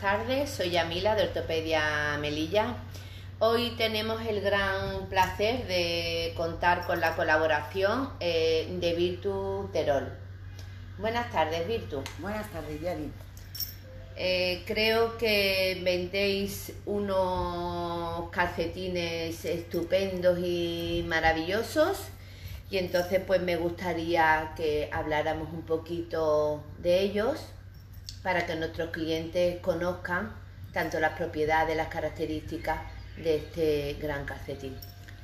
tardes, soy Yamila de Ortopedia Melilla. Hoy tenemos el gran placer de contar con la colaboración eh, de Virtu Terol. Buenas tardes, Virtu. Buenas tardes, Yali. Eh, creo que vendéis unos calcetines estupendos y maravillosos y entonces pues me gustaría que habláramos un poquito de ellos para que nuestros clientes conozcan tanto las propiedades, las características de este gran calcetín.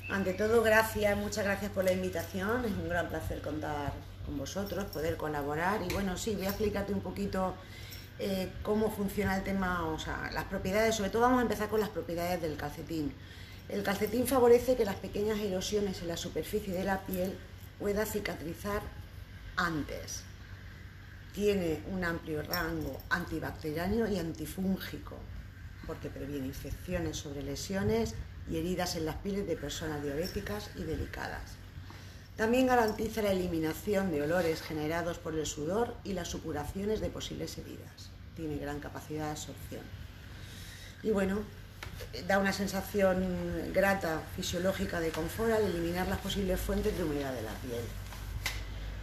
Ante todo, gracias, muchas gracias por la invitación. Es un gran placer contar con vosotros, poder colaborar. Y bueno, sí, voy a explicarte un poquito eh, cómo funciona el tema, o sea, las propiedades. Sobre todo vamos a empezar con las propiedades del calcetín. El calcetín favorece que las pequeñas erosiones en la superficie de la piel pueda cicatrizar antes tiene un amplio rango antibacteriano y antifúngico, porque previene infecciones sobre lesiones y heridas en las pieles de personas diabéticas y delicadas. También garantiza la eliminación de olores generados por el sudor y las supuraciones de posibles heridas. Tiene gran capacidad de absorción. Y bueno, da una sensación grata fisiológica de confort al eliminar las posibles fuentes de humedad de la piel.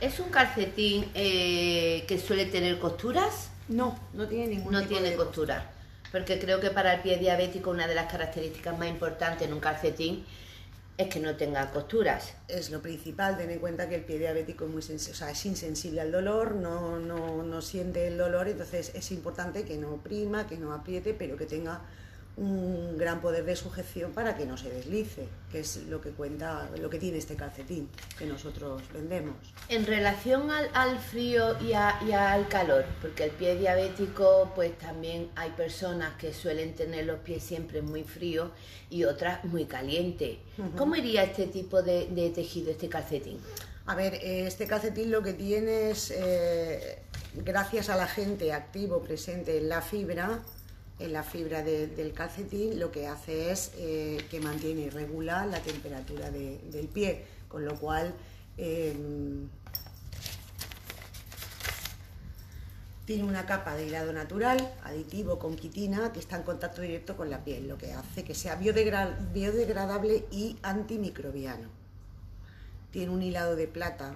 ¿Es un calcetín eh, que suele tener costuras? No, no tiene ningún No tiene costura. Porque creo que para el pie diabético una de las características más importantes en un calcetín es que no tenga costuras. Es lo principal, ten en cuenta que el pie diabético es, muy o sea, es insensible al dolor, no, no, no siente el dolor, entonces es importante que no oprima, que no apriete, pero que tenga un gran poder de sujeción para que no se deslice, que es lo que cuenta, lo que tiene este calcetín que nosotros vendemos. En relación al, frío y, al calor, porque el pie diabético, pues también hay personas que suelen tener los pies siempre muy fríos y otras muy calientes. ¿Cómo iría este tipo de, tejido, este calcetín? A ver, este calcetín lo que tiene es, eh, gracias a la gente activo presente en la fibra, la fibra del calcetín lo que hace es eh, que mantiene y regula la temperatura del pie, con lo cual em, tiene una capa de hilado natural, aditivo con quitina, que está en contacto directo con la piel, lo que hace que sea biodegradable y antimicrobiano. Tiene un hilado de plata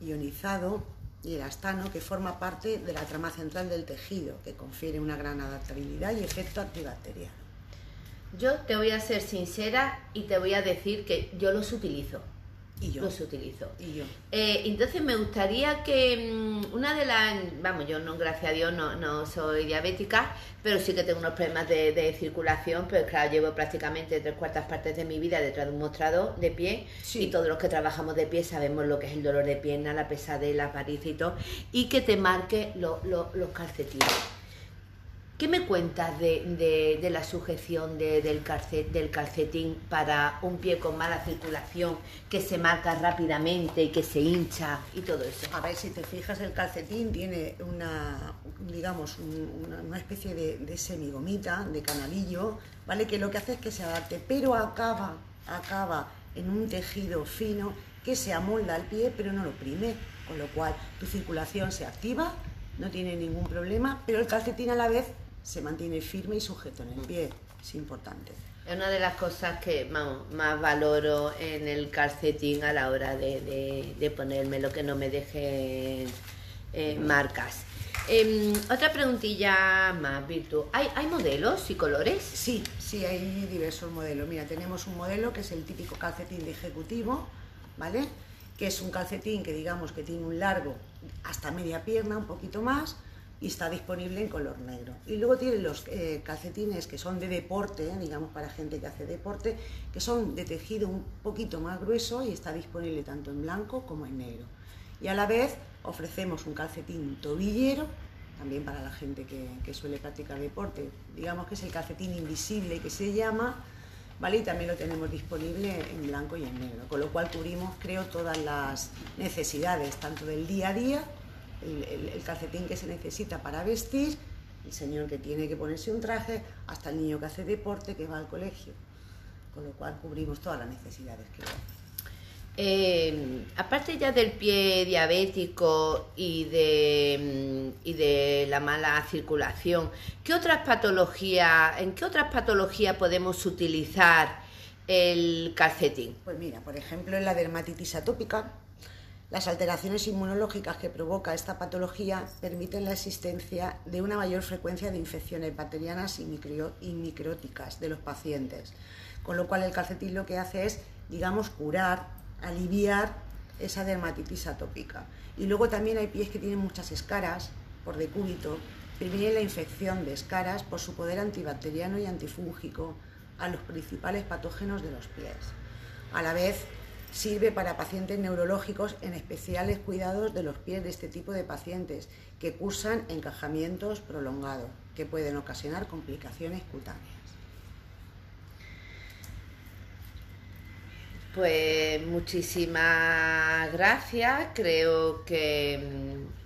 ionizado y el astano, que forma parte de la trama central del tejido, que confiere una gran adaptabilidad y efecto antibacteriano. Yo te voy a ser sincera y te voy a decir que yo los utilizo. Y yo. Los utilizo. Y yo. Eh, entonces me gustaría que mm, una de las, vamos, yo no, gracias a Dios, no, no soy diabética, pero sí que tengo unos problemas de, circulación, pero claro, llevo prácticamente tres cuartas partes de mi vida detrás de un mostrador de pie y todos los que trabajamos de pie sabemos lo que es el dolor de pierna, la pesadez, París y todo, y que te marque los calcetines. ¿Qué me cuentas de, la sujeción del, calcetín para un pie con mala circulación que se marca rápidamente y que se hincha y todo eso? A ver, si te fijas, el calcetín tiene una, digamos, una, especie de, de, semigomita, de canalillo, ¿vale? Que lo que hace es que se adapte, pero acaba, acaba en un tejido fino que se amolda al pie, pero no lo oprime, con lo cual tu circulación se activa, no tiene ningún problema, pero el calcetín a la vez se mantiene firme y sujeto en el pie. Es importante. Es una de las cosas que más valoro en el calcetín a la hora de, ponerme, lo que no me deje eh, marcas. Em, otra preguntilla más, Virtu. ¿Hay, ¿Hay modelos y colores? Sí, sí, hay diversos modelos. Mira, tenemos un modelo que es el típico calcetín de ejecutivo, ¿vale? Que es un calcetín que digamos que tiene un largo hasta media pierna, un poquito más, y está disponible en color negro. Y luego tiene los eh, calcetines que son de deporte, digamos para gente que hace deporte, que son de tejido un poquito más grueso y está disponible tanto en blanco como en negro. Y a la vez ofrecemos un calcetín tobillero, también para la gente que, que suele practicar deporte, digamos que es el calcetín invisible que se llama, ¿vale? Y también lo tenemos disponible en blanco y en negro, con lo cual cubrimos, creo, todas las necesidades, tanto del día a día el, calcetín que se necesita para vestir, el señor que tiene que ponerse un traje, hasta el niño que hace deporte, que va al colegio. Con lo cual cubrimos todas las necesidades que hay. Eh, aparte ya del pie diabético y de, y de la mala circulación, ¿qué otras patologías, ¿en qué otras patologías podemos utilizar el calcetín? Pues mira, por ejemplo, en la dermatitis atópica, las alteraciones inmunológicas que provoca esta patología permiten la existencia de una mayor frecuencia de infecciones bacterianas y, micróticas de los pacientes, con lo cual el calcetín lo que hace es, digamos, curar, aliviar esa dermatitis atópica. Y luego también hay pies que tienen muchas escaras por decúbito, previene la infección de escaras por su poder antibacteriano y antifúngico a los principales patógenos de los pies. A la vez, Sirve para pacientes neurológicos en especiales cuidados de los pies de este tipo de pacientes que cursan encajamientos prolongados que pueden ocasionar complicaciones cutáneas. Pues muchísimas gracias. Creo que mm,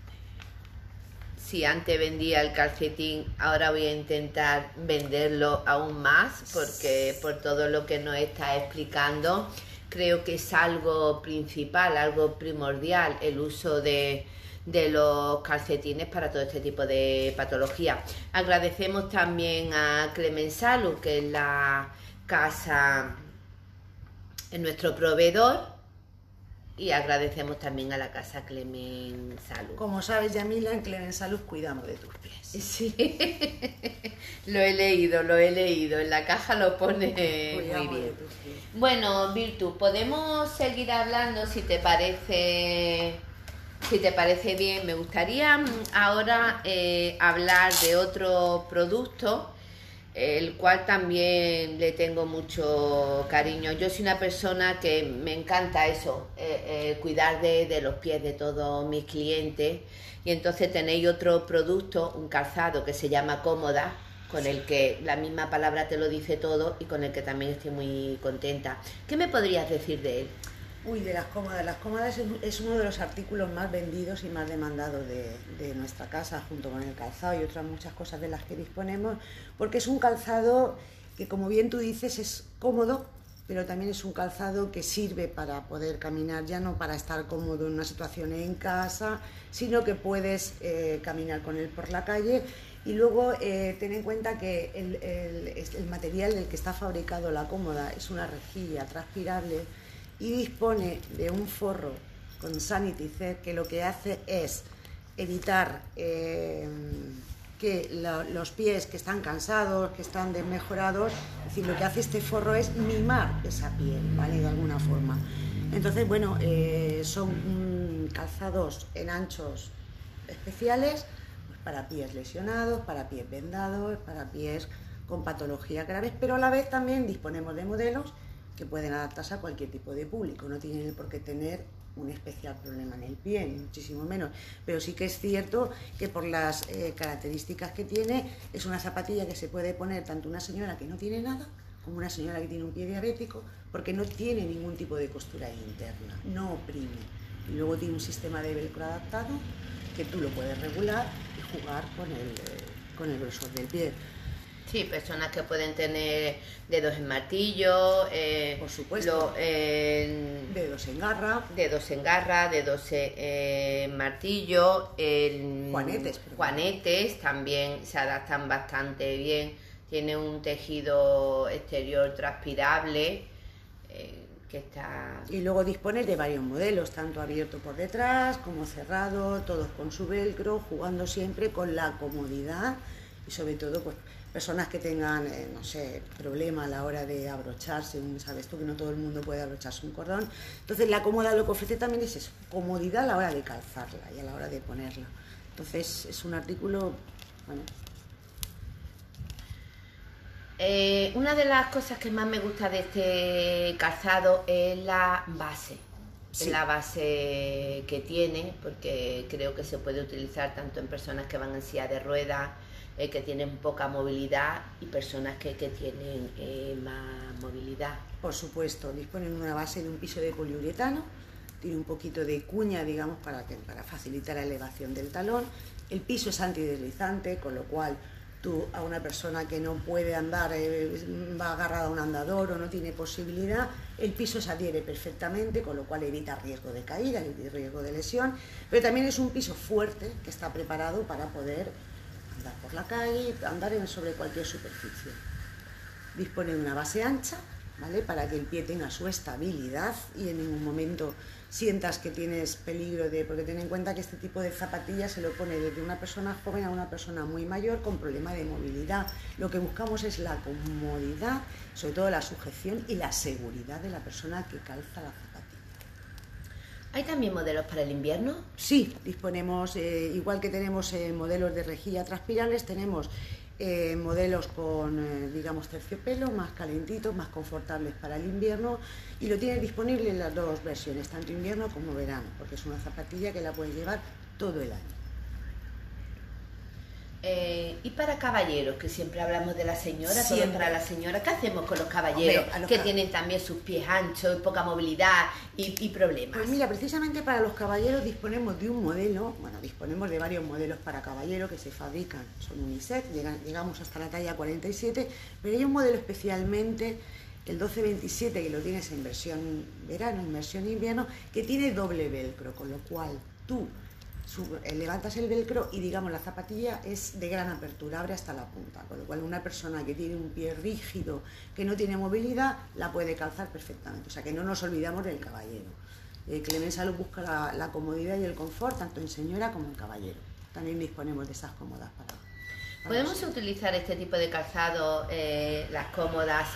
si antes vendía el calcetín, ahora voy a intentar venderlo aún más porque por todo lo que nos está explicando creo que es algo principal, algo primordial el uso de, los calcetines para todo este tipo de patología. Agradecemos también a Clemensalu, que es la casa, es nuestro proveedor, y agradecemos también a la casa Clemen Salud. Como sabes, Yamila, en Clemen Salud cuidamos de tus pies. Sí, lo he leído, lo he leído. En la caja lo pone muy bien. Bueno, Virtu, podemos seguir hablando si te parece. Si te parece bien, me gustaría mm, ahora eh, hablar de otro producto el cual también le tengo mucho cariño. Yo soy una persona que me encanta eso, eh, eh, cuidar de, los pies de todos mis clientes. Y entonces tenéis otro producto, un calzado que se llama Cómoda, con el que la misma palabra te lo dice todo y con el que también estoy muy contenta. ¿Qué me podrías decir de él? Uy, de las cómodas. Las cómodas es, uno de los artículos más vendidos y más demandados de, nuestra casa, junto con el calzado y otras muchas cosas de las que disponemos, porque es un calzado que, como bien tú dices, es cómodo, pero también es un calzado que sirve para poder caminar, ya no para estar cómodo en una situación en casa, sino que puedes eh, caminar con él por la calle. Y luego eh, ten en cuenta que el, el material del que está fabricado la cómoda es una rejilla transpirable y dispone de un forro con Sanitizer que lo que hace es evitar eh, que los pies que están cansados, que están desmejorados, es decir, lo que hace este forro es mimar esa piel, ¿vale? De alguna forma. Entonces, bueno, eh, son calzados en anchos especiales pues, para pies lesionados, para pies vendados, para pies con patologías graves, pero a la vez también disponemos de modelos que pueden adaptarse a cualquier tipo de público, no tienen por qué tener un especial problema en el pie, ni muchísimo menos. Pero sí que es cierto que por las eh, características que tiene, es una zapatilla que se puede poner tanto una señora que no tiene nada como una señora que tiene un pie diabético, porque no tiene ningún tipo de costura interna, no oprime. Y luego tiene un sistema de velcro adaptado que tú lo puedes regular y jugar con el, eh, con el grosor del pie. Sí, personas que pueden tener dedos en martillo, eh, por supuesto, dedos en garra, dedos en garra, dedos en martillo, juanetes, juanetes también se adaptan bastante bien. Tiene un tejido exterior transpirable. Eh, que está... Y luego dispone de varios modelos, tanto abierto por detrás como cerrado, todos con su velcro, jugando siempre con la comodidad y sobre todo pues personas que tengan, eh, no sé, problema a la hora de abrocharse, sabes tú que no todo el mundo puede abrocharse un cordón. Entonces la cómoda lo que ofrece también es eso, comodidad a la hora de calzarla y a la hora de ponerla. Entonces es un artículo, bueno. Eh, una de las cosas que más me gusta de este calzado es la base. la base que tiene, porque creo que se puede utilizar tanto en personas que van en silla de ruedas, eh, que tienen poca movilidad y personas que, tienen eh, más movilidad. Por supuesto, disponen una base de un piso de poliuretano, tiene un poquito de cuña, digamos, para, para facilitar la elevación del talón. El piso es antideslizante, con lo cual tú a una persona que no puede andar, eh, va agarrada a un andador o no tiene posibilidad, el piso se adhiere perfectamente, con lo cual evita riesgo de caída, y riesgo de lesión, pero también es un piso fuerte que está preparado para poder andar por la calle, andar sobre cualquier superficie. Dispone de una base ancha, ¿vale? Para que el pie tenga su estabilidad y en ningún momento sientas que tienes peligro de, porque ten en cuenta que este tipo de zapatillas se lo pone desde una persona joven a una persona muy mayor con problema de movilidad. Lo que buscamos es la comodidad, sobre todo la sujeción y la seguridad de la persona que calza la zapatilla. ¿Hay también modelos para el invierno? Sí, disponemos, eh, igual que tenemos eh, modelos de rejilla transpirables, tenemos eh, modelos con, digamos, terciopelo, más calentitos, más confortables para el invierno y lo tienes disponible en las dos versiones, tanto invierno como verano, porque es una zapatilla que la puedes llevar todo el año. Eh, y para caballeros, que siempre hablamos de la señora, todo para la señora, ¿qué hacemos con los caballeros que tienen también sus pies anchos, poca movilidad y, problemas? Pues mira, precisamente para los caballeros disponemos de un modelo, bueno, disponemos de varios modelos para caballeros que se fabrican, son unisex, llegamos hasta la talla 47, pero hay un modelo especialmente el 1227 que lo tienes en versión verano, en versión invierno, que tiene doble velcro, con lo cual tú levantas el velcro y digamos la zapatilla es de gran apertura, abre hasta la punta, con lo cual una persona que tiene un pie rígido, que no tiene movilidad, la puede calzar perfectamente. O sea que no nos olvidamos del caballero. Eh, Clemenza lo busca la, comodidad y el confort tanto en señora como en caballero. También disponemos de esas cómodas para... ¿Podemos utilizar este tipo de calzado, eh, las cómodas,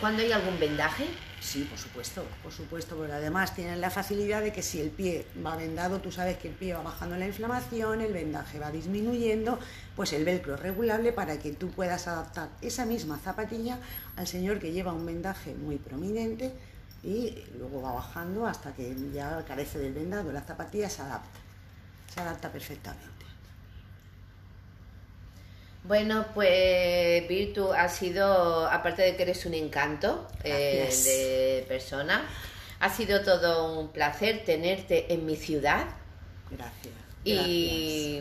cuando hay algún vendaje? Sí, por supuesto, por supuesto, porque además tienen la facilidad de que si el pie va vendado, tú sabes que el pie va bajando la inflamación, el vendaje va disminuyendo, pues el velcro es regulable para que tú puedas adaptar esa misma zapatilla al señor que lleva un vendaje muy prominente y luego va bajando hasta que ya carece del vendado, la zapatilla se adapta, se adapta perfectamente. Bueno, pues Virtu ha sido, aparte de que eres un encanto eh, de persona, ha sido todo un placer tenerte en mi ciudad. Gracias. Y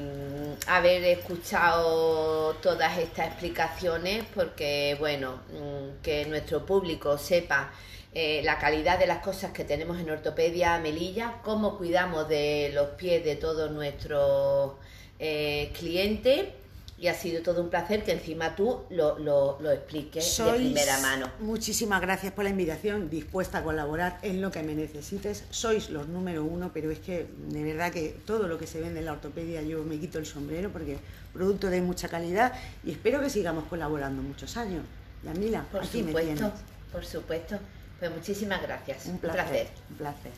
haber escuchado todas estas explicaciones porque, bueno, mm, que nuestro público sepa eh, la calidad de las cosas que tenemos en Ortopedia Melilla, cómo cuidamos de los pies de todos nuestros eh, clientes y ha sido todo un placer que encima tú lo, lo, expliques de primera mano. Muchísimas gracias por la invitación, dispuesta a colaborar en lo que me necesites. Sois los número uno, pero es que de verdad que todo lo que se vende en la ortopedia yo me quito el sombrero porque producto de mucha calidad y espero que sigamos colaborando muchos años. Yamila, por aquí supuesto, por supuesto. Pues muchísimas gracias. Un placer. Un placer.